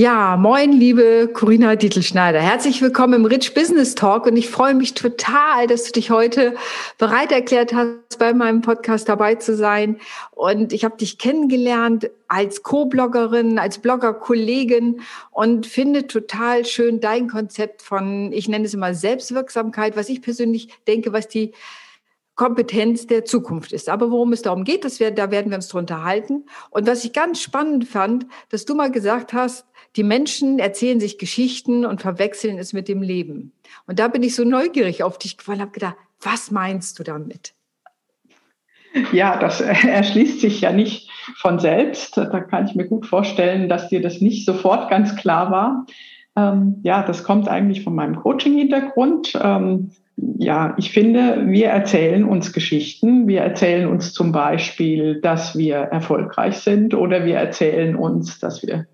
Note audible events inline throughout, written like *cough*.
Ja, moin, liebe Corinna Dietelschneider. Herzlich willkommen im Rich Business Talk und ich freue mich total, dass du dich heute bereit erklärt hast, bei meinem Podcast dabei zu sein. Und ich habe dich kennengelernt als Co-Bloggerin, als Blogger-Kollegin und finde total schön dein Konzept von, ich nenne es immer Selbstwirksamkeit, was ich persönlich denke, was die Kompetenz der Zukunft ist. Aber worum es darum geht, das wir, da werden wir uns drunter halten. Und was ich ganz spannend fand, dass du mal gesagt hast, die Menschen erzählen sich Geschichten und verwechseln es mit dem Leben. Und da bin ich so neugierig auf dich geworden, habe gedacht, was meinst du damit? Ja, das *laughs* erschließt sich ja nicht von selbst. Da kann ich mir gut vorstellen, dass dir das nicht sofort ganz klar war. Ähm, ja, das kommt eigentlich von meinem Coaching-Hintergrund. Ähm, ja, ich finde, wir erzählen uns Geschichten. Wir erzählen uns zum Beispiel, dass wir erfolgreich sind oder wir erzählen uns, dass wir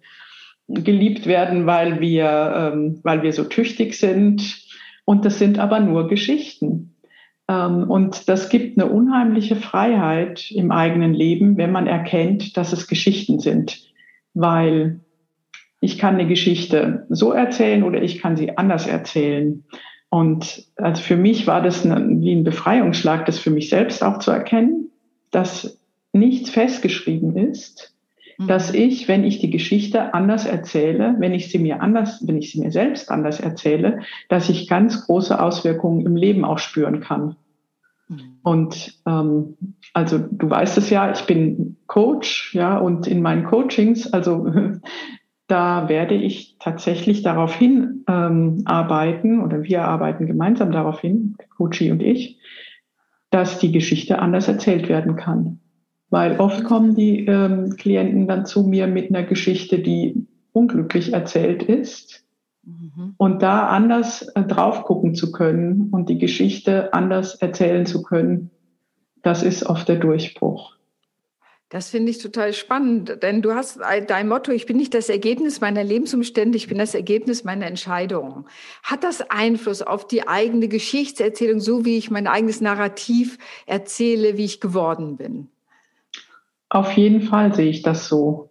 geliebt werden, weil wir, ähm, weil wir so tüchtig sind. Und das sind aber nur Geschichten. Ähm, und das gibt eine unheimliche Freiheit im eigenen Leben, wenn man erkennt, dass es Geschichten sind. Weil ich kann eine Geschichte so erzählen oder ich kann sie anders erzählen. Und also für mich war das eine, wie ein Befreiungsschlag, das für mich selbst auch zu erkennen, dass nichts festgeschrieben ist, mhm. dass ich, wenn ich die Geschichte anders erzähle, wenn ich sie mir anders, wenn ich sie mir selbst anders erzähle, dass ich ganz große Auswirkungen im Leben auch spüren kann. Mhm. Und ähm, also du weißt es ja, ich bin Coach, ja, und in meinen Coachings, also *laughs* da werde ich tatsächlich darauf hin ähm, arbeiten oder wir arbeiten gemeinsam darauf hin, Coachy und ich, dass die Geschichte anders erzählt werden kann. Weil oft kommen die ähm, Klienten dann zu mir mit einer Geschichte, die unglücklich erzählt ist. Mhm. Und da anders äh, drauf gucken zu können und die Geschichte anders erzählen zu können, das ist oft der Durchbruch. Das finde ich total spannend, denn du hast dein Motto, ich bin nicht das Ergebnis meiner Lebensumstände, ich bin das Ergebnis meiner Entscheidungen. Hat das Einfluss auf die eigene Geschichtserzählung, so wie ich mein eigenes Narrativ erzähle, wie ich geworden bin? Auf jeden Fall sehe ich das so.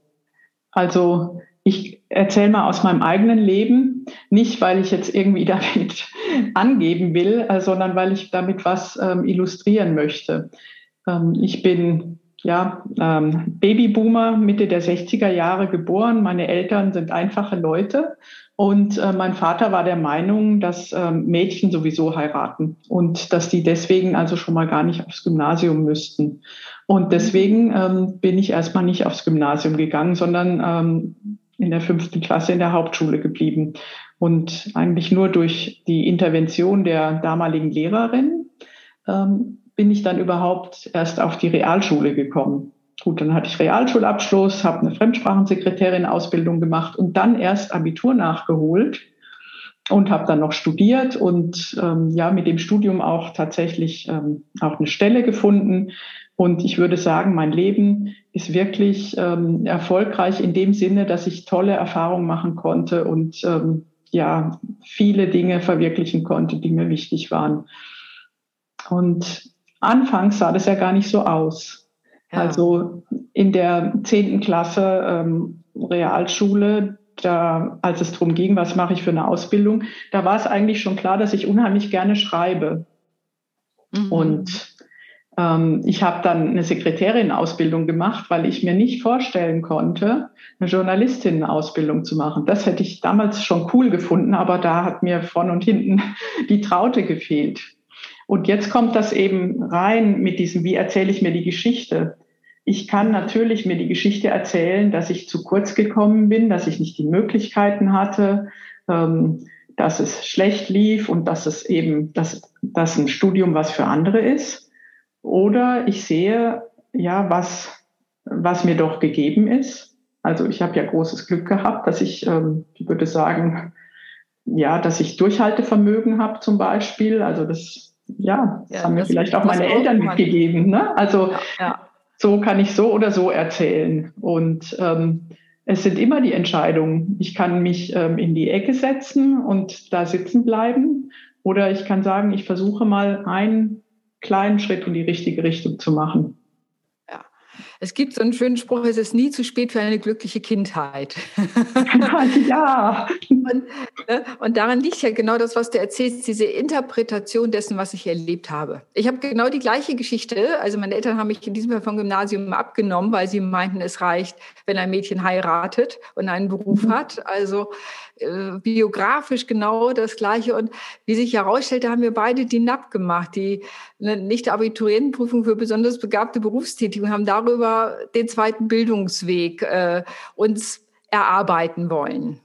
Also ich erzähle mal aus meinem eigenen Leben, nicht weil ich jetzt irgendwie *laughs* damit angeben will, äh, sondern weil ich damit was ähm, illustrieren möchte. Ähm, ich bin ja, ähm, Babyboomer, Mitte der 60er Jahre geboren. Meine Eltern sind einfache Leute. Und äh, mein Vater war der Meinung, dass ähm, Mädchen sowieso heiraten und dass die deswegen also schon mal gar nicht aufs Gymnasium müssten. Und deswegen ähm, bin ich erstmal nicht aufs Gymnasium gegangen, sondern ähm, in der fünften Klasse in der Hauptschule geblieben. Und eigentlich nur durch die Intervention der damaligen Lehrerin ähm, bin ich dann überhaupt erst auf die Realschule gekommen. Gut, dann hatte ich Realschulabschluss, habe eine Fremdsprachensekretärin-Ausbildung gemacht und dann erst Abitur nachgeholt und habe dann noch studiert und ähm, ja mit dem Studium auch tatsächlich ähm, auch eine Stelle gefunden. Und ich würde sagen, mein Leben ist wirklich ähm, erfolgreich in dem Sinne, dass ich tolle Erfahrungen machen konnte und ähm, ja viele Dinge verwirklichen konnte, die mir wichtig waren. Und anfangs sah das ja gar nicht so aus. Ja. Also in der zehnten Klasse ähm, Realschule, da, als es darum ging, was mache ich für eine Ausbildung, da war es eigentlich schon klar, dass ich unheimlich gerne schreibe. Mhm. Und ich habe dann eine Sekretärin-Ausbildung gemacht, weil ich mir nicht vorstellen konnte, eine Journalistin-Ausbildung zu machen. Das hätte ich damals schon cool gefunden, aber da hat mir vorn und hinten *laughs* die Traute gefehlt. Und jetzt kommt das eben rein mit diesem, wie erzähle ich mir die Geschichte? Ich kann natürlich mir die Geschichte erzählen, dass ich zu kurz gekommen bin, dass ich nicht die Möglichkeiten hatte, ähm, dass es schlecht lief und dass es eben, dass, dass ein Studium was für andere ist. Oder ich sehe, ja, was, was mir doch gegeben ist. Also ich habe ja großes Glück gehabt, dass ich, ähm, ich würde sagen, ja, dass ich Durchhaltevermögen habe zum Beispiel. Also das ja, das ja, haben mir vielleicht auch meine Eltern mitgegeben. Ne? Also ja, ja. so kann ich so oder so erzählen. Und ähm, es sind immer die Entscheidungen. Ich kann mich ähm, in die Ecke setzen und da sitzen bleiben. Oder ich kann sagen, ich versuche mal einen kleinen Schritt in die richtige Richtung zu machen. Es gibt so einen schönen Spruch, es ist nie zu spät für eine glückliche Kindheit. *laughs* ja. Und, ne, und daran liegt ja genau das, was du erzählst, diese Interpretation dessen, was ich erlebt habe. Ich habe genau die gleiche Geschichte. Also meine Eltern haben mich in diesem Fall vom Gymnasium abgenommen, weil sie meinten, es reicht, wenn ein Mädchen heiratet und einen Beruf mhm. hat. Also äh, biografisch genau das Gleiche. Und wie sich herausstellte, haben wir beide die NAP gemacht, die eine nicht Abiturientenprüfung für besonders begabte Berufstätige und haben darüber den zweiten Bildungsweg äh, uns erarbeiten wollen.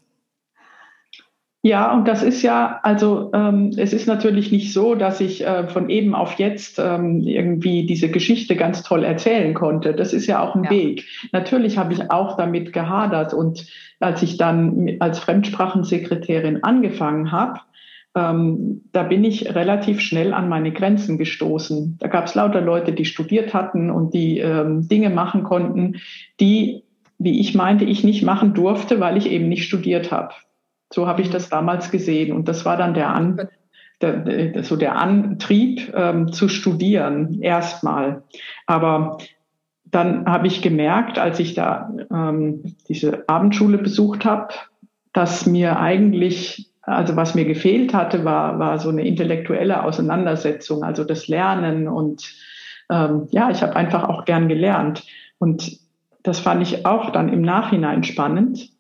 Ja, und das ist ja, also ähm, es ist natürlich nicht so, dass ich äh, von eben auf jetzt ähm, irgendwie diese Geschichte ganz toll erzählen konnte. Das ist ja auch ein ja. Weg. Natürlich habe ich auch damit gehadert und als ich dann als Fremdsprachensekretärin angefangen habe, ähm, da bin ich relativ schnell an meine Grenzen gestoßen. Da gab es lauter Leute, die studiert hatten und die ähm, Dinge machen konnten, die, wie ich meinte, ich nicht machen durfte, weil ich eben nicht studiert habe. So habe ich das damals gesehen. Und das war dann der, An, der so der Antrieb ähm, zu studieren erstmal. Aber dann habe ich gemerkt, als ich da ähm, diese Abendschule besucht habe, dass mir eigentlich, also was mir gefehlt hatte, war, war so eine intellektuelle Auseinandersetzung, also das Lernen. Und ähm, ja, ich habe einfach auch gern gelernt. Und das fand ich auch dann im Nachhinein spannend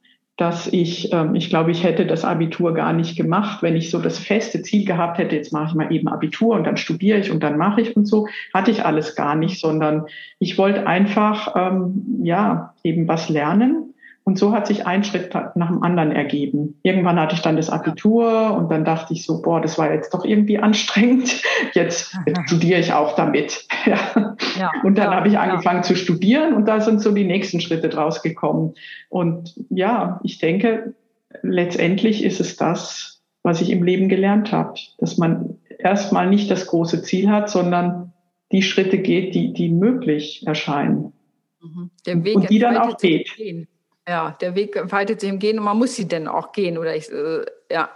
dass ich, ähm, ich glaube, ich hätte das Abitur gar nicht gemacht, wenn ich so das feste Ziel gehabt hätte, jetzt mache ich mal eben Abitur und dann studiere ich und dann mache ich und so, hatte ich alles gar nicht, sondern ich wollte einfach, ähm, ja, eben was lernen und so hat sich ein Schritt nach dem anderen ergeben. Irgendwann hatte ich dann das Abitur und dann dachte ich so, boah, das war jetzt doch irgendwie anstrengend. *laughs* Jetzt, jetzt studiere ich auch damit. *laughs* Ja. ja und dann ja, habe ich angefangen zu studieren und da sind so die nächsten Schritte draus gekommen. Und ja, ich denke, letztendlich ist es das, was ich im Leben gelernt habe, dass man erstmal nicht das große Ziel hat, sondern die Schritte geht, die, die möglich erscheinen. Mhm. Der Weg und die dann auch geht. Gehen. Ja, der Weg weitet sich im Gehen und man muss sie denn auch gehen. Oder ich, äh, ja.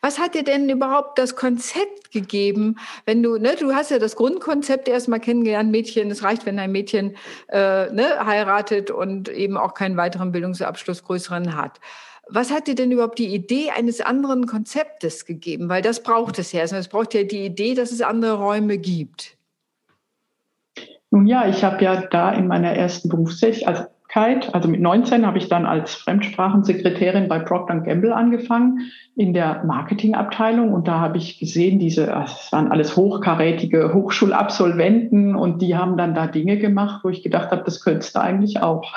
Was hat dir denn überhaupt das Konzept gegeben, wenn du, ne, du hast ja das Grundkonzept erstmal kennengelernt, Mädchen, es reicht, wenn ein Mädchen äh, ne, heiratet und eben auch keinen weiteren Bildungsabschluss größeren hat. Was hat dir denn überhaupt die Idee eines anderen Konzeptes gegeben? Weil das braucht es ja. Es braucht ja die Idee, dass es andere Räume gibt. Nun ja, ich habe ja da in meiner ersten Berufstätigkeit, also also mit 19 habe ich dann als Fremdsprachensekretärin bei Procter Gamble angefangen in der Marketingabteilung und da habe ich gesehen, diese, ah, es waren alles hochkarätige Hochschulabsolventen und die haben dann da Dinge gemacht, wo ich gedacht habe, das könntest du eigentlich auch.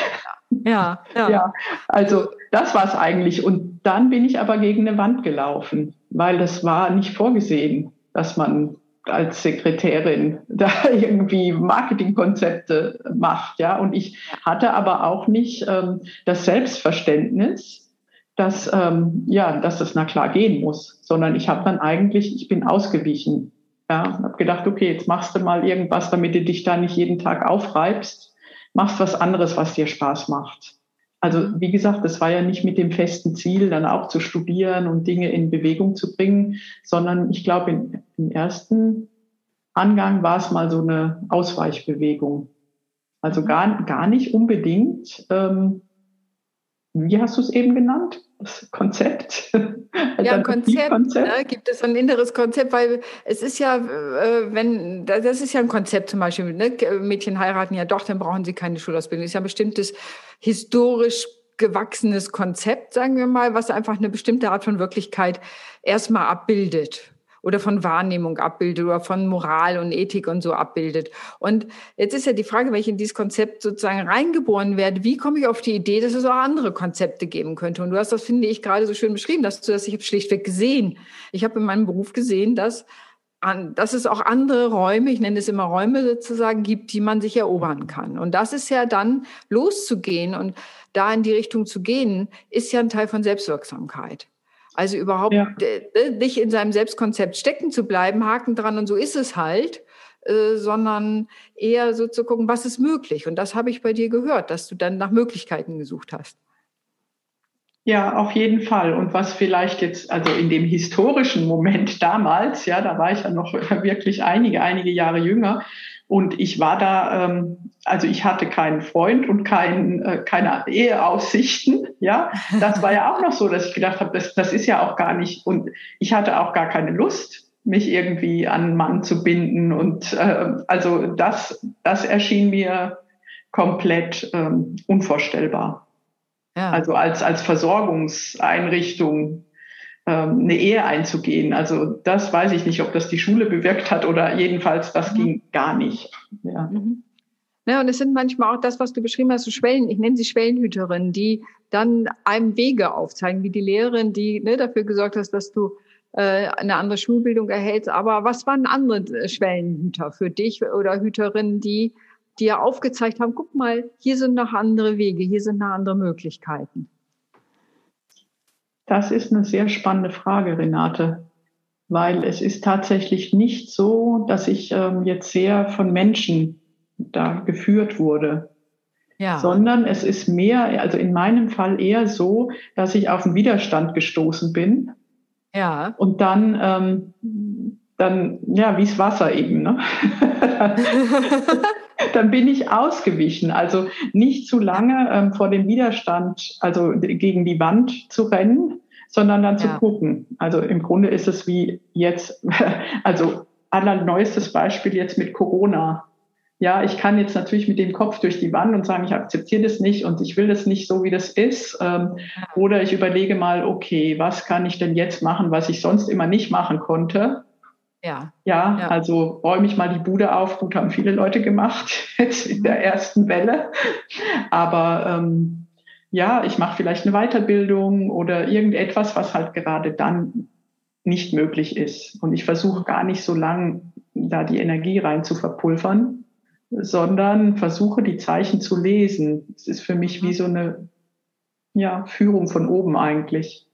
*laughs* ja, ja. ja, also das war es eigentlich. Und dann bin ich aber gegen eine Wand gelaufen, weil das war nicht vorgesehen, dass man als Sekretärin da *laughs* irgendwie Marketingkonzepte macht, ja. Und ich hatte aber auch nicht ähm, das Selbstverständnis, dass ähm, ja, dass das na klar gehen muss, sondern ich habe dann eigentlich, ich bin ausgewichen, ja, habe gedacht, okay, jetzt machst du mal irgendwas, damit du dich da nicht jeden Tag aufreibst, machst was anderes, was dir Spaß macht. Also wie gesagt, das war ja nicht mit dem festen Ziel, dann auch zu studieren und Dinge in Bewegung zu bringen, sondern ich glaube, im ersten Angang war es mal so eine Ausweichbewegung. Also gar, gar nicht unbedingt, ähm, wie hast du es eben genannt? Das Konzept? *laughs* ja, Konzept, Ne, gibt es ein inneres Konzept, weil es ist ja, äh, wenn, das ist ja ein Konzept zum Beispiel, ne? Mädchen heiraten ja doch, dann brauchen sie keine Schulausbildung. Das ist ja ein bestimmtes historisch gewachsenes Konzept, sagen wir mal, was einfach eine bestimmte Art von Wirklichkeit erstmal abbildet oder von Wahrnehmung abbildet oder von Moral und Ethik und so abbildet. Und jetzt ist ja die Frage, wenn ich in dieses Konzept sozusagen reingeboren werde, wie komme ich auf die Idee, dass es auch andere Konzepte geben könnte? Und du hast das, finde ich, gerade so schön beschrieben, dass du das, ich habe schlichtweg gesehen. Ich habe in meinem Beruf gesehen, dass an, dass es auch andere Räume, ich nenne es immer Räume sozusagen, gibt, die man sich erobern kann. Und das ist ja dann loszugehen und da in die Richtung zu gehen, ist ja ein Teil von Selbstwirksamkeit. Also überhaupt ja. Äh, nicht in seinem Selbstkonzept stecken zu bleiben, Haken dran und so ist es halt, äh, sondern eher so zu gucken, was ist möglich. Und das habe ich bei dir gehört, dass du dann nach Möglichkeiten gesucht hast. Ja, auf jeden Fall. Und was vielleicht jetzt, also in dem historischen Moment damals, ja, da war ich ja noch *laughs* wirklich einige, einige Jahre jünger. Und ich war da ähm, also ich hatte keinen Freund und kein, äh, keine Eheaussichten. Ja, das war ja auch noch so, dass ich gedacht habe, das, das ist ja auch gar nicht und ich hatte auch gar keine Lust, mich irgendwie an einen Mann zu binden und äh, also das, das erschien mir komplett ähm, unvorstellbar. Ja. Also als als Versorgungseinrichtung eine Ehe einzugehen. Also das weiß ich nicht, ob das die Schule bewirkt hat oder jedenfalls das mhm. ging gar nicht. Ja. Mhm. Ja, und es sind manchmal auch das, was du beschrieben hast, so Schwellen, ich nenne sie Schwellenhüterinnen, die dann einem Wege aufzeigen, wie die Lehrerin, die ne, dafür gesorgt hat, dass du äh, eine andere Schulbildung erhältst. Aber was waren andere Schwellenhüter für dich oder Hüterinnen, die dir aufgezeigt haben, guck mal, hier sind noch andere Wege, hier sind noch andere Möglichkeiten? Das ist eine sehr spannende Frage, Renate, weil es ist tatsächlich nicht so, dass ich ähm, jetzt sehr von Menschen da geführt wurde. Ja. Sondern es ist mehr, also in meinem Fall eher so, dass ich auf den Widerstand gestoßen bin. Ja. Und dann, ähm, dann, ja, wie das Wasser eben, ne? *laughs* dann bin ich ausgewichen. Also nicht zu lange ähm, vor dem Widerstand, also gegen die Wand zu rennen, sondern dann ja. zu gucken. Also im Grunde ist es wie jetzt, *laughs* also allerneuestes Beispiel jetzt mit Corona. Ja, ich kann jetzt natürlich mit dem Kopf durch die Wand und sagen, ich akzeptiere das nicht und ich will das nicht so, wie das ist. Ähm, oder ich überlege mal, okay, was kann ich denn jetzt machen, was ich sonst immer nicht machen konnte? Ja. ja. Ja, also räume ich mal die Bude auf. Gut, haben viele Leute gemacht *laughs* jetzt in der mhm. ersten Welle. Aber ähm, ja, ich mache vielleicht eine Weiterbildung oder irgendetwas, was halt gerade dann nicht möglich ist. Und ich versuche gar nicht so lang da die Energie rein zu verpulvern, sondern versuche die Zeichen zu lesen. Es ist für mich wie so eine ja, Führung von oben eigentlich.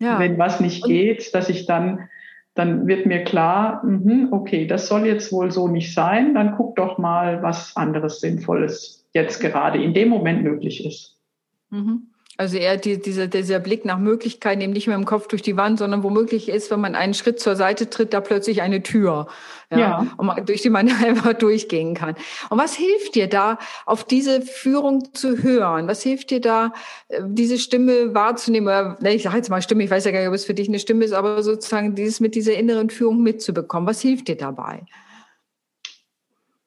Ja. Wenn was nicht geht, dass ich dann, dann wird mir klar, mh, okay, das soll jetzt wohl so nicht sein, dann guck doch mal, was anderes Sinnvolles jetzt gerade in dem Moment möglich ist. Mhm. Also eher die, dieser, dieser Blick nach Möglichkeiten, eben nicht mehr im Kopf durch die Wand, sondern womöglich ist, wenn man einen Schritt zur Seite tritt, da plötzlich eine Tür, ja, ja. Man, *laughs* durch die man *laughs* einfach durchgehen kann. Und was hilft dir da, auf diese Führung zu hören? Was hilft dir da, äh, diese Stimme wahrzunehmen? ich sage jetzt mal Stimme, ich weiß ja gar nicht, ob es für dich eine Stimme ist, aber sozusagen dieses mit dieser inneren Führung mitzubekommen. Was hilft dir dabei?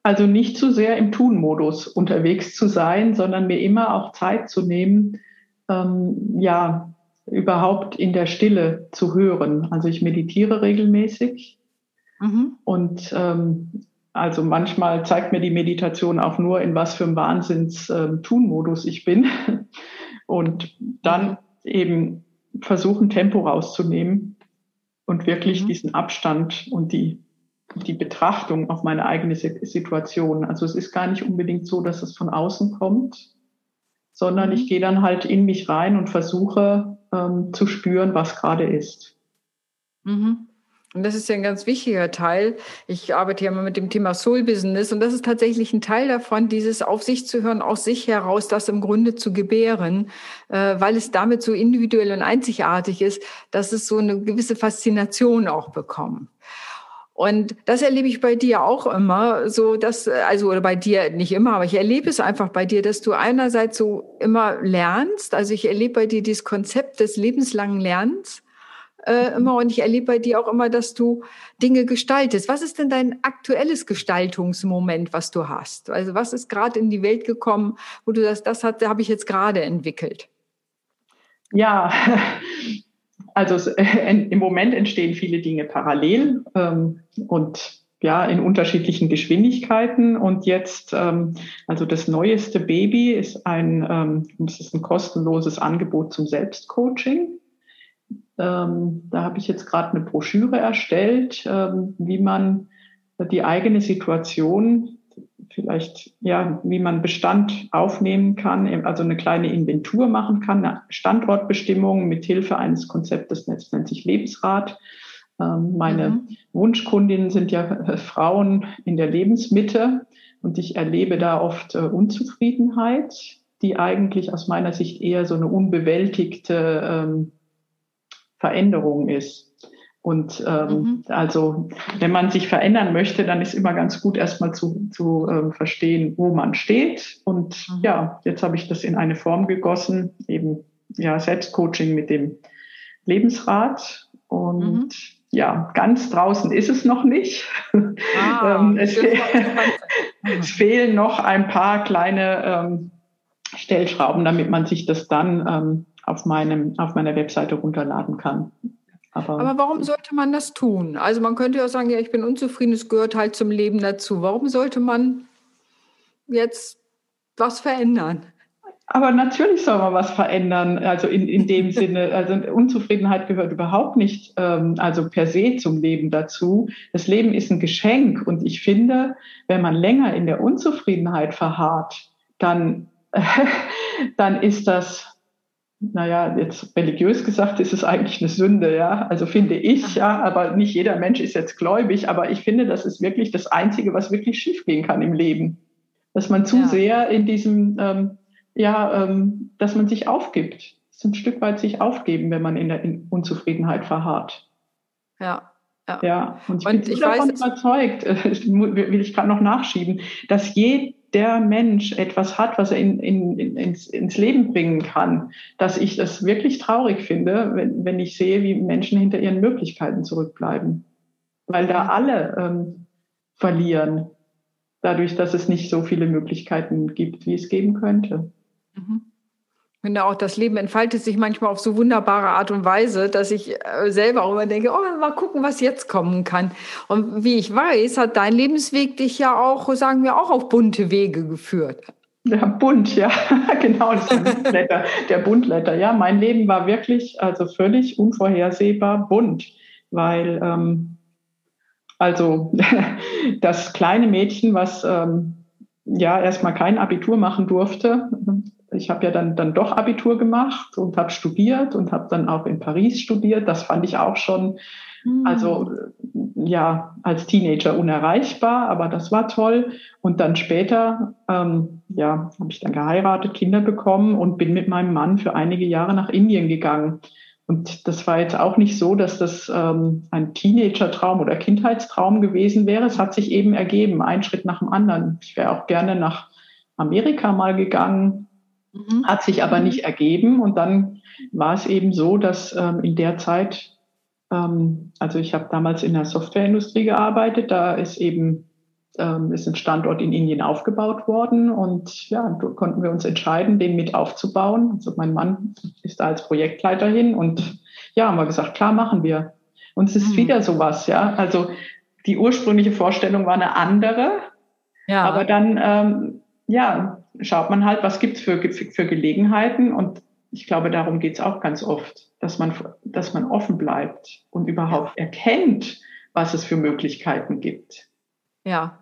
Also nicht zu sehr im Tun-Modus unterwegs zu sein, sondern mir immer auch Zeit zu nehmen, ähm, ja, überhaupt in der Stille zu hören. Also ich meditiere regelmäßig mhm. und ähm, also manchmal zeigt mir die Meditation auch nur, in was für einem Wahnsinns-Tun-Modus ähm, ich bin. *laughs* Und dann eben versuchen, Tempo rauszunehmen und wirklich mhm. diesen Abstand und die die Betrachtung auf meine eigene Situation. Also es ist gar nicht unbedingt so, dass es von außen kommt, sondern ich mhm. gehe dann halt in mich rein und versuche ähm, zu spüren, was gerade ist. Mhm. Und das ist ja ein ganz wichtiger Teil. Ich arbeite ja immer mit dem Thema Soul Business und das ist tatsächlich ein Teil davon, dieses auf sich zu hören, aus sich heraus, das im Grunde zu gebären, äh, weil es damit so individuell und einzigartig ist, dass es so eine gewisse Faszination auch bekommt. Und das erlebe ich bei dir auch immer, so dass, also, oder bei dir nicht immer, aber ich erlebe es einfach bei dir, dass du einerseits so immer lernst. Also ich erlebe bei dir dieses Konzept des lebenslangen Lernens äh, immer und ich erlebe bei dir auch immer, dass du Dinge gestaltest. Was ist denn dein aktuelles Gestaltungsmoment, was du hast? Also was ist gerade in die Welt gekommen, wo du das, das hat, habe ich jetzt gerade entwickelt? Ja, *laughs* also äh, im Moment entstehen viele Dinge parallel ähm, und ja in unterschiedlichen Geschwindigkeiten. Und jetzt, ähm, also das neueste Baby ist ein, ähm, das ist ein kostenloses Angebot zum Selbstcoaching. Ähm, da habe ich jetzt gerade eine Broschüre erstellt, ähm, wie man die eigene Situation vielleicht, ja, wie man Bestand aufnehmen kann, also eine kleine Inventur machen kann, eine Standortbestimmung mit Hilfe eines Konzeptes, das nennt sich Lebensrat. Ähm, meine mhm. Wunschkundinnen sind ja äh, Frauen in der Lebensmitte und ich erlebe da oft äh, Unzufriedenheit, die eigentlich aus meiner Sicht eher so eine unbewältigte ähm, Veränderung ist. Und ähm, mhm. also, wenn man sich verändern möchte, dann ist immer ganz gut, erstmal zu, zu ähm, verstehen, wo man steht. Und mhm. ja, jetzt habe ich das in eine Form gegossen, eben ja, Selbstcoaching mit dem Lebensrat. Und mhm. ja, ganz draußen ist es noch nicht. Ah, *laughs* ähm, es, fe *laughs* es, fehlen noch ein paar kleine ähm, Stellschrauben, damit man sich das dann ähm, auf, meinem, auf meiner Webseite runterladen kann. Aber, Aber warum sollte man das tun? Also man könnte ja sagen, ja, ich bin unzufrieden, es gehört halt zum Leben dazu. Warum sollte man jetzt was verändern? Aber natürlich soll man was verändern. Also in, in dem *laughs* Sinne, also Unzufriedenheit gehört überhaupt nicht, ähm, also per se zum Leben dazu. Das Leben ist ein Geschenk und ich finde, wenn man länger in der Unzufriedenheit verharrt, dann, äh, *laughs* dann ist das naja, jetzt religiös gesagt ist es eigentlich eine Sünde, ja. Also finde ich, ja, aber nicht jeder Mensch ist jetzt gläubig, aber ich finde, das ist wirklich das Einzige, was wirklich schiefgehen kann im Leben. Dass man zu ja. sehr in diesem, ähm, ja, ähm, dass man sich aufgibt. Das ist ein Stück weit sich aufgeben, wenn man in der Unzufriedenheit verharrt. Ja. Ja. ja, und ich und bin ich davon weiß, überzeugt, *laughs* will ich gerade noch nachschieben, dass je, der Mensch etwas hat, was er in, in, in, ins, ins Leben bringen kann, dass ich das wirklich traurig finde, wenn, wenn ich sehe, wie Menschen hinter ihren Möglichkeiten zurückbleiben. Weil da alle ähm, verlieren, dadurch, dass es nicht so viele Möglichkeiten gibt, wie es geben könnte. Mhm finde auch, das Leben entfaltet sich manchmal auf so wunderbare Art und Weise, dass ich äh, selber auch immer denke, oh, mal gucken, was jetzt kommen kann. Und wie ich weiß, hat dein Lebensweg dich ja auch, sagen wir, auch auf bunte Wege geführt. Ja, bunt, ja, *laughs* genau, das Buntletter, der Buntletter. Ja, mein Leben war wirklich, also völlig unvorhersehbar bunt, weil, ähm, also *laughs* das kleine Mädchen, was ähm, ja erstmal kein Abitur machen durfte, ich habe ja dann, dann doch Abitur gemacht und habe studiert und habe dann auch in Paris studiert. Das fand ich auch schon, mhm. also ja, als Teenager unerreichbar, aber das war toll. Und dann später, ähm, ja, habe ich dann geheiratet, Kinder bekommen und bin mit meinem Mann für einige Jahre nach Indien gegangen. Und das war jetzt auch nicht so, dass das ähm, ein Teenager-Traum oder Kindheitstraum gewesen wäre. Es hat sich eben ergeben, ein Schritt nach dem anderen. Ich wäre auch gerne nach Amerika mal gegangen, Mhm. Hat sich aber nicht ergeben. Und dann war es eben so, dass ähm, in der Zeit, ähm, also ich habe damals in der Softwareindustrie gearbeitet, da ist eben ähm, ist ein Standort in Indien aufgebaut worden und ja, da konnten wir uns entscheiden, den mit aufzubauen. Also mein Mann ist da als Projektleiter hin und ja, haben wir gesagt, klar machen wir. Und es ist mhm. wieder sowas, ja. Also die ursprüngliche Vorstellung war eine andere, ja. aber dann ähm, ja, schaut man halt, was gibt's für, für Gelegenheiten. Und ich glaube, darum geht's auch ganz oft, dass man, dass man offen bleibt und überhaupt erkennt, was es für Möglichkeiten gibt. Ja.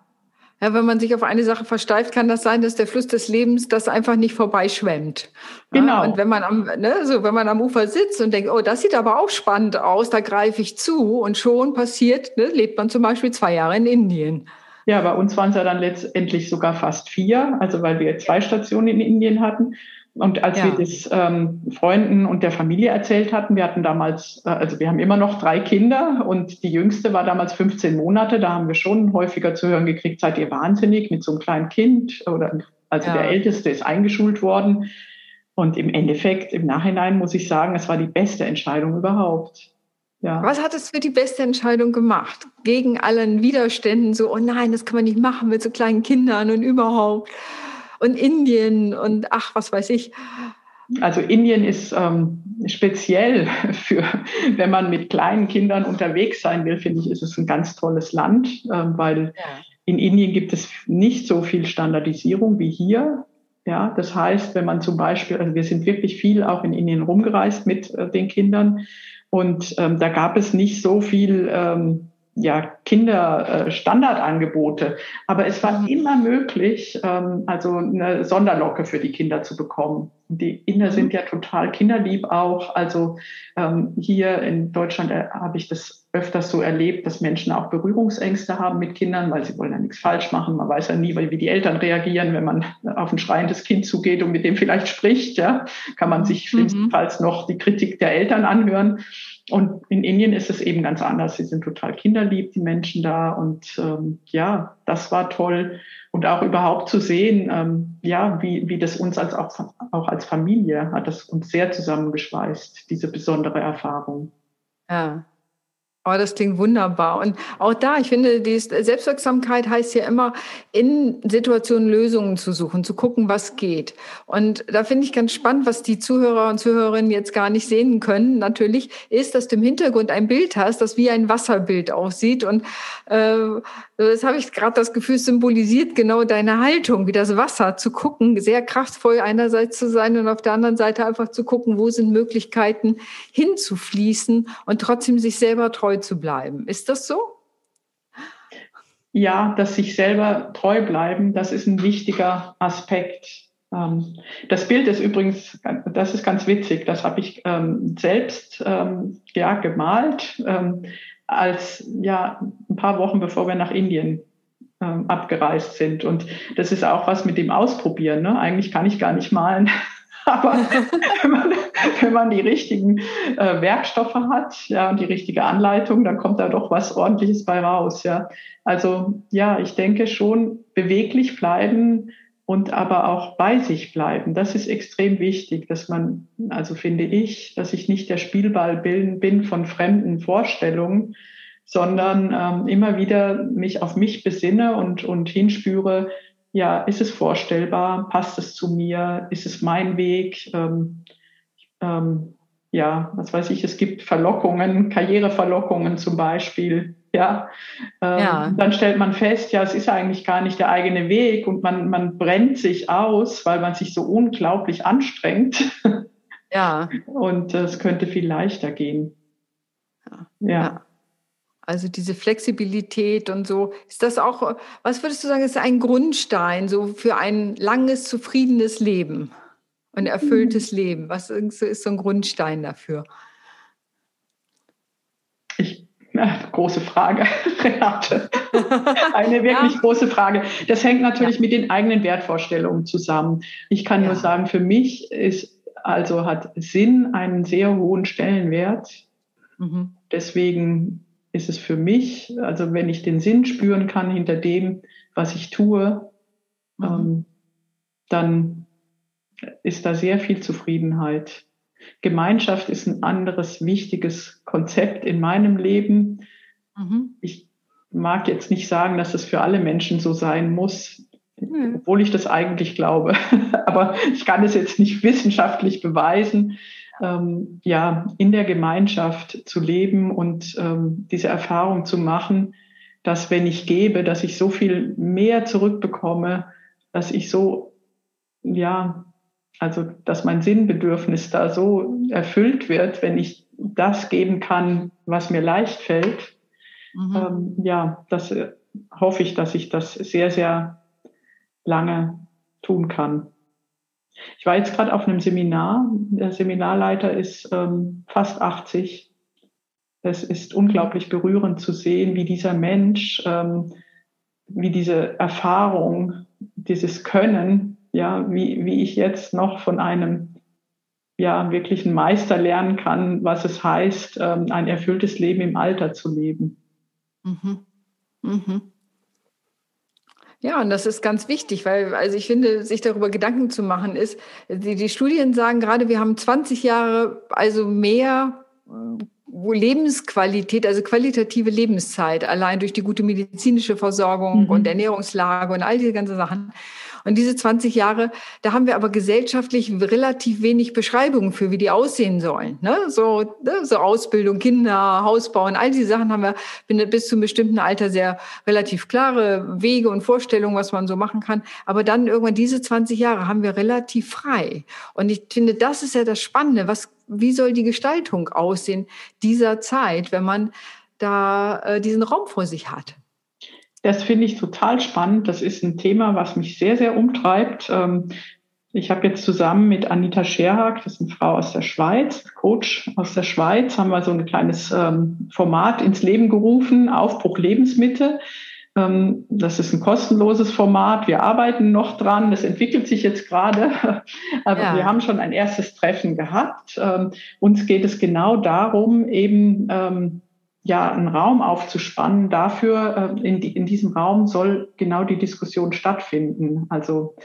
Ja, wenn man sich auf eine Sache versteift, kann das sein, dass der Fluss des Lebens das einfach nicht vorbeischwemmt. Genau. Ja, und wenn man am, ne, so, wenn man am Ufer sitzt und denkt, oh, das sieht aber auch spannend aus, da greife ich zu und schon passiert, ne, lebt man zum Beispiel zwei Jahre in Indien. Ja, bei uns waren es ja dann letztendlich sogar fast vier, also weil wir zwei Stationen in Indien hatten. Und als ja. wir das ähm, Freunden und der Familie erzählt hatten, wir hatten damals, äh, also wir haben immer noch drei Kinder und die jüngste war damals 15 Monate, da haben wir schon häufiger zu hören gekriegt, seid ihr wahnsinnig mit so einem kleinen Kind oder also ja. der Älteste ist eingeschult worden. Und im Endeffekt, im Nachhinein muss ich sagen, es war die beste Entscheidung überhaupt. Ja. Was hat es für die beste Entscheidung gemacht? Gegen allen Widerständen, so, oh nein, das kann man nicht machen mit so kleinen Kindern und überhaupt. Und Indien und ach, was weiß ich. Also Indien ist ähm, speziell *laughs* für, wenn man mit kleinen Kindern unterwegs sein will, finde ich, ist es ein ganz tolles Land, ähm, weil ja. in Indien gibt es nicht so viel Standardisierung wie hier. Ja, das heißt, wenn man zum Beispiel, also wir sind wirklich viel auch in Indien rumgereist mit äh, den Kindern und ähm, da gab es nicht so viel ähm, ja, Kinderstandardangebote. Äh, Aber es war mhm. immer möglich, ähm, also eine Sonderlocke für die Kinder zu bekommen. Die Inder mhm. sind ja total kinderlieb auch. Also ähm, hier in Deutschland äh, habe ich das öfters so erlebt, dass Menschen auch Berührungsängste haben mit Kindern, weil sie wollen ja nichts falsch machen. Man weiß ja nie, wie die Eltern reagieren, wenn man auf ein schreiendes Kind zugeht und mit dem vielleicht spricht. Ja, kann man sich mhm. schlimmstenfalls noch die Kritik der Eltern anhören. Und in Indien ist es eben ganz anders. Sie sind total kinderlieb, die Menschen da. Und ähm, ja, das war toll. Und auch überhaupt zu sehen, ähm, ja, wie, wie das uns als auch, auch als Familie hat das uns sehr zusammengeschweißt, diese besondere Erfahrung. Ja, Oh, das klingt wunderbar. Und auch da, ich finde, die Selbstwirksamkeit heißt ja immer, in Situationen Lösungen zu suchen, zu gucken, was geht. Und da finde ich ganz spannend, was die Zuhörer und Zuhörerinnen jetzt gar nicht sehen können, natürlich, ist, dass du im Hintergrund ein Bild hast, das wie ein Wasserbild aussieht. Und äh, das habe ich gerade das Gefühl, symbolisiert genau deine Haltung, wie das Wasser zu gucken, sehr kraftvoll einerseits zu sein und auf der anderen Seite einfach zu gucken, wo sind Möglichkeiten hinzufließen und trotzdem sich selber treu treu zu bleiben. Ist das so? Ja, dass sich selber treu bleiben, das ist ein wichtiger Aspekt. Ähm, das Bild ist übrigens, das ist ganz witzig, das habe ich ähm, selbst ähm, ja, gemalt, als ja ein paar Wochen bevor wir nach Indien abgereist sind. Und das ist auch was mit dem Ausprobieren. Ne? Eigentlich kann ich gar nicht malen. *laughs* Aber wenn man, wenn man die richtigen äh, Werkstoffe hat, ja, und die richtige Anleitung, dann kommt da doch was ordentliches bei raus, ja. Also, ja, ich denke schon beweglich bleiben und aber auch bei sich bleiben. Das ist extrem wichtig, dass man, also finde ich, dass ich nicht der Spielball bin von fremden Vorstellungen, sondern ähm, immer wieder mich auf mich besinne und, und hinspüre, ja, ist es vorstellbar? Passt es zu mir? Ist es mein Weg? Ähm, ähm, ja, was weiß ich, es gibt Verlockungen, Karriereverlockungen zum Beispiel. Ja, ähm, ja. dann stellt man fest, ja, es ist eigentlich gar nicht der eigene Weg und man, man brennt sich aus, weil man sich so unglaublich anstrengt. Ja. *laughs* Und es könnte viel leichter gehen. ja. ja. Also diese Flexibilität und so. Ist das auch, was würdest du sagen, ist ein Grundstein so für ein langes, zufriedenes Leben? Ein erfülltes mhm. Leben. Was ist so ein Grundstein dafür? Ich, na, große Frage, *laughs* Renate. *laughs* Eine wirklich ja. große Frage. Das hängt natürlich ja. mit den eigenen Wertvorstellungen zusammen. Ich kann ja. nur sagen, für mich ist, also hat Sinn einen sehr hohen Stellenwert. Mhm. Deswegen ist es für mich, also wenn ich den Sinn spüren kann hinter dem, was ich tue, mhm. ähm, dann ist da sehr viel Zufriedenheit. Gemeinschaft ist ein anderes wichtiges Konzept in meinem Leben. Mhm. Ich mag jetzt nicht sagen, dass es für alle Menschen so sein muss, mhm. obwohl ich das eigentlich glaube. *laughs* Aber ich kann es jetzt nicht wissenschaftlich beweisen ähm, ja, in der Gemeinschaft zu leben und ähm, diese Erfahrung zu machen, dass wenn ich gebe, dass ich so viel mehr zurückbekomme, dass ich so, ja, also dass mein Sinnbedürfnis da so erfüllt wird, wenn ich das geben kann, was mir leicht fällt. Mhm. Ähm, ja, das äh, hoffe ich, dass ich das sehr, sehr lange tun kann. Ich war jetzt gerade auf einem Seminar. Der Seminarleiter ist ähm, fast 80. Es ist unglaublich berührend zu sehen, wie dieser Mensch, ähm, wie diese Erfahrung, dieses Können, ja, wie, wie ich jetzt noch von einem ja, wirklichen Meister lernen kann, was es heißt, ähm, ein erfülltes Leben im Alter zu leben. Mhm. Mhm. Ja, und das ist ganz wichtig, weil, also ich finde, sich darüber Gedanken zu machen ist, die, die Studien sagen gerade, wir haben 20 Jahre, also mehr Lebensqualität, also qualitative Lebenszeit, allein durch die gute medizinische Versorgung mhm. und Ernährungslage und all diese ganzen Sachen. Und diese 20 Jahre, da haben wir aber gesellschaftlich relativ wenig Beschreibungen für, wie die aussehen sollen. Ne? So, ne? so Ausbildung, Kinder, Hausbauen, all diese Sachen haben wir bis zu einem bestimmten Alter sehr relativ klare Wege und Vorstellungen, was man so machen kann. Aber dann irgendwann diese 20 Jahre haben wir relativ frei. Und ich finde, das ist ja das Spannende. Was, wie soll die Gestaltung aussehen dieser Zeit, wenn man da äh, diesen Raum vor sich hat? Das finde ich total spannend. Das ist ein Thema, was mich sehr, sehr umtreibt. Ähm, ich habe jetzt zusammen mit Anita Scherhag, das ist eine Frau aus der Schweiz, Coach aus der Schweiz, haben wir so ein kleines ähm, Format ins Leben gerufen, Aufbruch Lebensmitte. Ähm, das ist ein kostenloses Format. Wir arbeiten noch dran. Das entwickelt sich jetzt gerade. *laughs* Aber ja. wir haben schon ein erstes Treffen gehabt. Uns geht es genau darum, eben ja, einen Raum aufzuspannen. Dafür, äh, in, die, in diesem Raum soll genau die Diskussion stattfinden. Also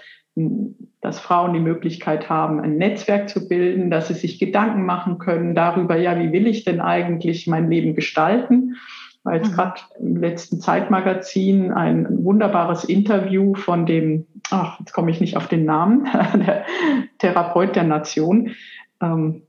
dass Frauen die Möglichkeit haben, ein Netzwerk zu bilden, dass sie sich Gedanken machen können darüber, ja, wie will ich denn eigentlich mein Leben gestalten? Weil jetzt mhm. gerade im letzten Zeitmagazin ein wunderbares Interview von dem, ach, jetzt komme ich nicht auf den Namen, *laughs* der Therapeut der Nation, ähm,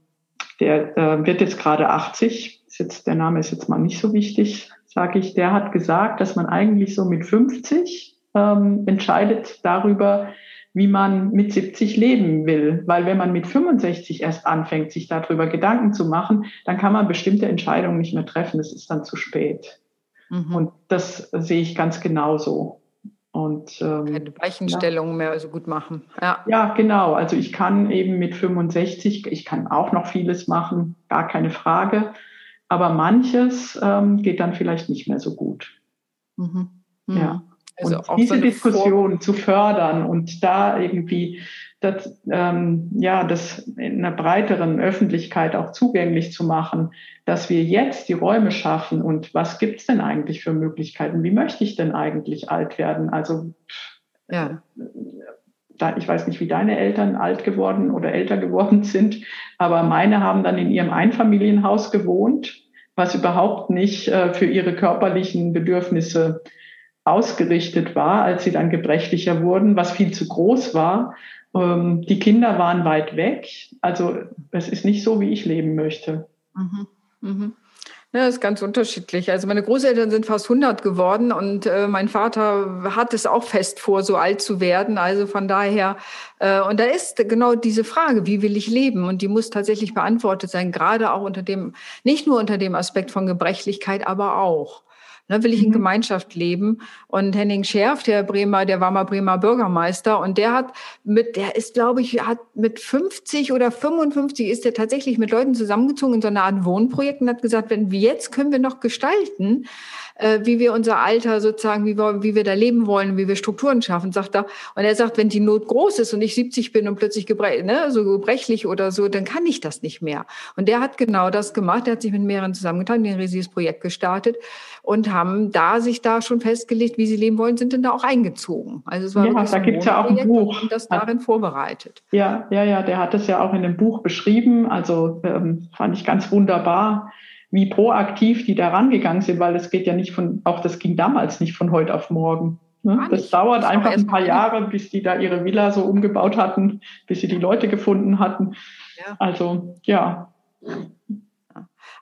der äh, wird jetzt gerade 80, ist jetzt, der Name ist jetzt mal nicht so wichtig, sage ich, der hat gesagt, dass man eigentlich so mit 50 ähm, entscheidet darüber, wie man mit 70 leben will. Weil wenn man mit 65 erst anfängt, sich darüber Gedanken zu machen, dann kann man bestimmte Entscheidungen nicht mehr treffen. Es ist dann zu spät. Mhm. Und das sehe ich ganz genauso. Und, ähm, Keine Weichenstellung ja. mehr so gut machen. Ja. ja, genau. Also ich kann eben mit 65, ich kann auch noch vieles machen, gar keine Frage. Aber manches ähm, geht dann vielleicht nicht mehr so gut. Mhm. Mhm. Ja. Also und diese so Diskussion Vor zu fördern und da irgendwie das, ähm, ja, das in einer breiteren Öffentlichkeit auch zugänglich zu machen, dass wir jetzt die Räume schaffen und was gibt's denn eigentlich für Möglichkeiten? Wie möchte ich denn eigentlich alt werden? Also ja. Ich weiß nicht, wie deine Eltern alt geworden oder älter geworden *laughs* sind, aber meine haben dann in ihrem Einfamilienhaus gewohnt, was überhaupt nicht äh, für ihre körperlichen Bedürfnisse ausgerichtet war, als sie dann gebrechlicher wurden, was viel zu groß war. Ähm, die Kinder waren weit weg. Also es ist nicht so, wie ich leben möchte. Mhm. Mhm. Ja, ist ganz unterschiedlich. Also meine Großeltern sind fast 100 geworden und äh, mein Vater hat es auch fest vor, so alt zu werden. Also von daher, äh, und da ist genau diese Frage, wie will ich leben? Und die muss tatsächlich beantwortet sein, gerade auch unter dem, nicht nur unter dem Aspekt von Gebrechlichkeit, aber auch. Ne, will ich in mhm. Gemeinschaft leben? Und Henning Scherf, der Bremer, der war mal Bremer Bürgermeister und der hat mit, der ist, glaube ich, hat mit 50 oder 55 ist er tatsächlich mit Leuten zusammengezogen in so einer Art Wohnprojekt und hat gesagt, wenn wir jetzt können wir noch gestalten, äh, wie wir unser Alter sozusagen, wie wir, wie wir da leben wollen, wie wir Strukturen schaffen, sagt er. Und er sagt, wenn die Not groß ist und ich 70 bin und plötzlich gebrech, ne, so gebrechlich oder so, dann kann ich das nicht mehr. Und der hat genau das gemacht. Er hat sich mit mehreren zusammengetan, den Resis Projekt gestartet und haben da sich da schon festgelegt, wie sie leben wollen, sind dann da auch eingezogen. Also es war ja, da gibt es ja auch ein Buch. Und das darin vorbereitet. Ja, ja, ja, der hat es ja auch in dem Buch beschrieben. Also ähm, fand ich ganz wunderbar wie proaktiv die da rangegangen sind, weil es geht ja nicht von, auch das ging damals nicht von heute auf morgen. Ne? Das dauert das einfach ein paar Jahre, bis die da ihre Villa so umgebaut hatten, bis sie die Leute gefunden hatten. Ja. Also ja.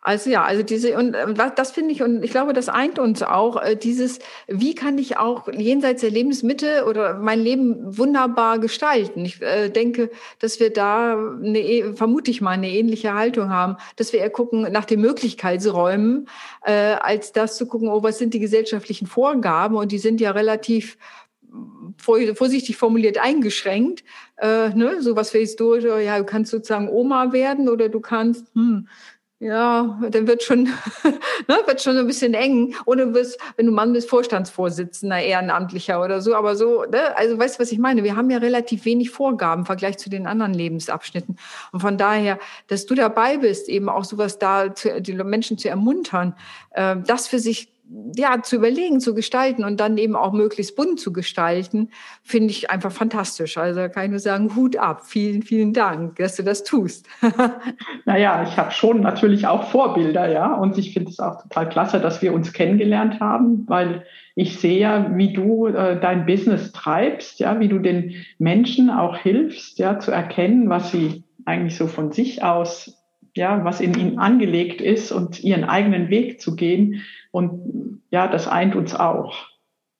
Also ja, also diese und ähm, das finde ich und ich glaube, das eint uns auch äh, dieses, wie kann ich auch jenseits der Lebensmitte oder mein Leben wunderbar gestalten? Ich äh, denke, dass wir da eine, e, vermute ich mal eine ähnliche Haltung haben, dass wir eher gucken nach den Möglichkeitsräumen, äh, als das zu gucken, oh, was sind die gesellschaftlichen Vorgaben und die sind ja relativ vorsichtig formuliert eingeschränkt. Äh, ne? So was für historisch, ja, du kannst sozusagen Oma werden oder du kannst, hm, ja, dann wird schon, *laughs* ne, wird schon ein bisschen eng. Oder du bist, wenn du Mann bist, Vorstandsvorsitzender, Ehrenamtlicher oder so. Aber so, ne, also weißt du, was ich meine? Wir haben ja relativ wenig Vorgaben im Vergleich zu den anderen Lebensabschnitten. Und von daher, dass du dabei bist, eben auch sowas da, zu, die Menschen zu ermuntern, äh, das für sich ja, zu überlegen, zu gestalten und dann eben auch möglichst bunt zu gestalten, finde ich einfach fantastisch. Also kann ich nur sagen, Hut ab. Vielen, vielen Dank, dass du das tust. *laughs* naja, ich habe schon natürlich auch Vorbilder, ja. Und ich finde es auch total klasse, dass wir uns kennengelernt haben, weil ich sehe ja, wie du äh, dein Business treibst, ja, wie du den Menschen auch hilfst, ja, zu erkennen, was sie eigentlich so von sich aus ja, was in ihnen angelegt ist und ihren eigenen Weg zu gehen. Und ja, das eint uns auch,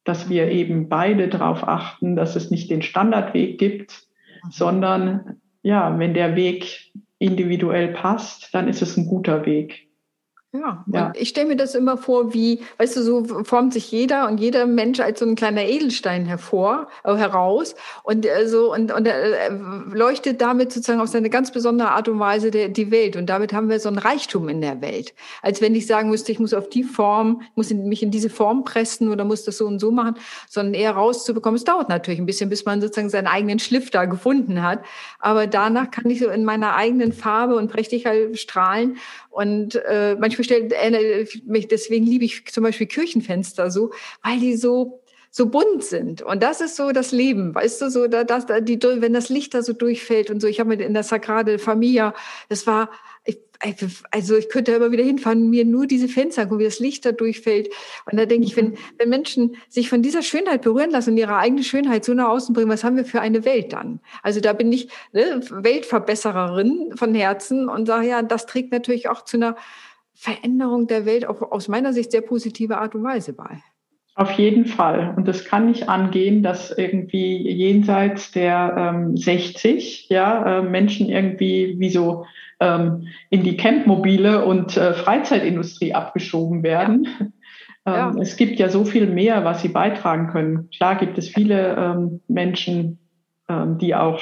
dass wir eben beide darauf achten, dass es nicht den Standardweg gibt, sondern ja, wenn der Weg individuell passt, dann ist es ein guter Weg. Ja, ja. Ich stelle mir das immer vor, wie, weißt du, so formt sich jeder und jeder Mensch als so ein kleiner Edelstein hervor, äh, heraus und äh, so und, und äh, leuchtet damit sozusagen auf seine ganz besondere Art und Weise der, die Welt. Und damit haben wir so ein Reichtum in der Welt. Als wenn ich sagen müsste, ich muss auf die Form, muss in, mich in diese Form pressen oder muss das so und so machen, sondern eher rauszubekommen. Es dauert natürlich ein bisschen, bis man sozusagen seinen eigenen Schliff da gefunden hat. Aber danach kann ich so in meiner eigenen Farbe und Prächtigkeit strahlen. Und äh, manchmal stellt äh, mich, deswegen liebe ich zum Beispiel Kirchenfenster so, weil die so so bunt sind. Und das ist so das Leben, weißt du, so, da, das, da, die, wenn das Licht da so durchfällt und so. Ich habe in der Sagrade Familia, das war, also ich könnte immer wieder hinfahren mir nur diese Fenster angucken, wie das Licht da durchfällt. Und da denke ich, wenn, wenn Menschen sich von dieser Schönheit berühren lassen und ihre eigene Schönheit so nach außen bringen, was haben wir für eine Welt dann? Also da bin ich ne, Weltverbessererin von Herzen und sage, ja, das trägt natürlich auch zu einer Veränderung der Welt auf aus meiner Sicht sehr positive Art und Weise bei. Auf jeden Fall. Und das kann nicht angehen, dass irgendwie jenseits der ähm, 60 ja, äh, Menschen irgendwie wie so ähm, in die Campmobile und äh, Freizeitindustrie abgeschoben werden. Ja. Ähm, es gibt ja so viel mehr, was sie beitragen können. Klar gibt es viele ähm, Menschen, ähm, die auch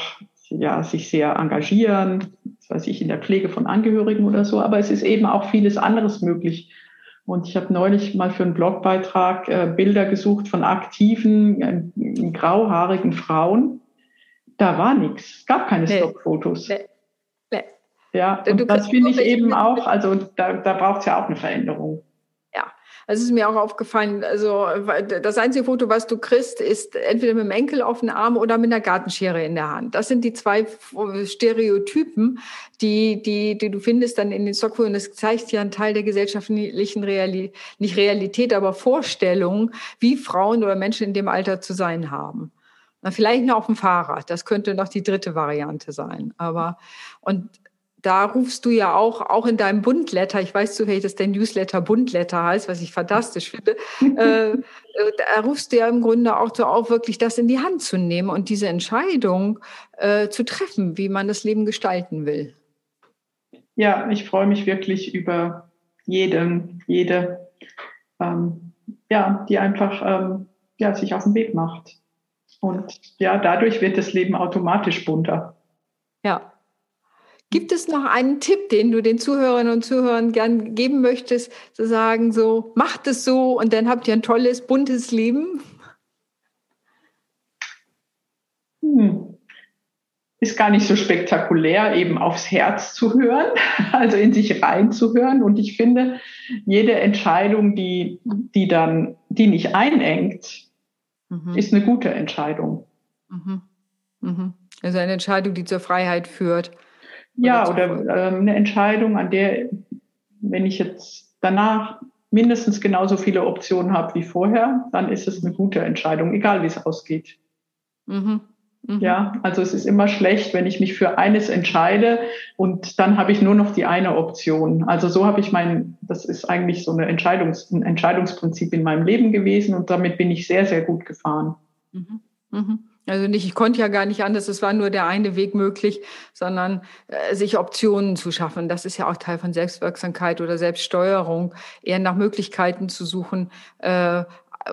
ja, sich sehr engagieren, was weiß ich, in der Pflege von Angehörigen oder so, aber es ist eben auch vieles anderes möglich. Und ich habe neulich mal für einen Blogbeitrag äh, Bilder gesucht von aktiven, äh, grauhaarigen Frauen. Da war nichts. Es gab keine nee. Stockfotos. Nee. Nee. Ja, und das finde ich eben auch, also da, da braucht es ja auch eine Veränderung. Also es ist mir auch aufgefallen, also das einzige Foto, was du kriegst, ist entweder mit dem Enkel auf dem Arm oder mit einer Gartenschere in der Hand. Das sind die zwei Stereotypen, die, die, die du findest dann in den Stockfotos. Das zeigt ja einen Teil der gesellschaftlichen Realität, nicht Realität, aber Vorstellung, wie Frauen oder Menschen in dem Alter zu sein haben. Na, vielleicht noch auf dem Fahrrad. Das könnte noch die dritte Variante sein. Aber, und da rufst du ja auch, auch in deinem Bundletter, ich weiß zufällig, dass der Newsletter Bundletter heißt, was ich fantastisch finde, *laughs* äh, äh, da rufst du ja im Grunde auch so auf, wirklich das in die Hand zu nehmen und diese Entscheidung äh, zu treffen, wie man das Leben gestalten will. Ja, ich freue mich wirklich über jeden, jede, ähm, ja, die einfach ähm, ja, sich auf den Weg macht. Und ja, dadurch wird das Leben automatisch bunter. Ja, Gibt es noch einen Tipp, den du den Zuhörerinnen und Zuhörern gern geben möchtest, zu sagen, so, macht es so und dann habt ihr ein tolles, buntes Leben? Hm. Ist gar nicht so spektakulär, eben aufs Herz zu hören, *laughs* also in sich reinzuhören. Und ich finde, jede Entscheidung, die, die dann, die nicht einengt, mhm. ist eine gute Entscheidung. Mhm. Mhm. Also eine Entscheidung, die zur Freiheit führt. Ja, oder äh, eine Entscheidung, an der, wenn ich jetzt danach mindestens genauso viele Optionen habe wie vorher, dann ist es eine gute Entscheidung, egal wie es ausgeht. Mhm. Mhm. Ja, also es ist immer schlecht, wenn ich mich für eines entscheide und dann habe ich nur noch die eine Option. Also so habe ich mein, das ist eigentlich so eine Entscheidungs, ein Entscheidungsprinzip in meinem Leben gewesen und damit bin ich sehr, sehr gut gefahren. Mhm. Also nicht, ich konnte ja gar nicht anders, es war nur der eine Weg möglich, sondern äh, sich Optionen zu schaffen. Das ist ja auch Teil von Selbstwirksamkeit oder Selbststeuerung, eher nach Möglichkeiten zu suchen äh,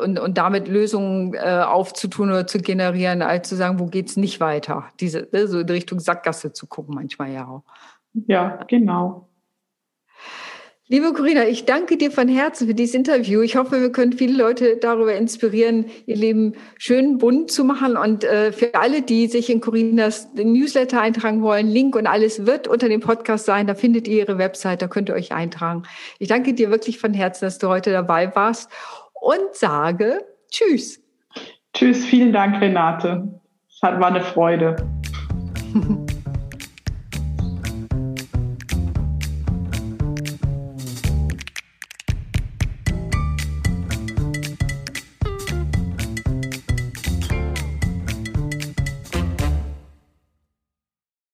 und, und damit Lösungen äh, aufzutun oder zu generieren, als zu sagen, wo geht's nicht weiter? Diese, ne, so in Richtung Sackgasse zu gucken, manchmal ja auch. Ja, genau. Liebe Corinna, ich danke dir von Herzen für dieses Interview. Ich hoffe, wir können viele Leute darüber inspirieren, ihr Leben schön bunt zu machen. Und äh, für alle, die sich in Corinnas Newsletter eintragen wollen, Link und alles wird unter dem Podcast sein. Da findet ihr ihre Website, da könnt ihr euch eintragen. Ich danke dir wirklich von Herzen, dass du heute dabei warst und sage Tschüss. Tschüss, vielen Dank, Renate. Es war eine Freude. *laughs*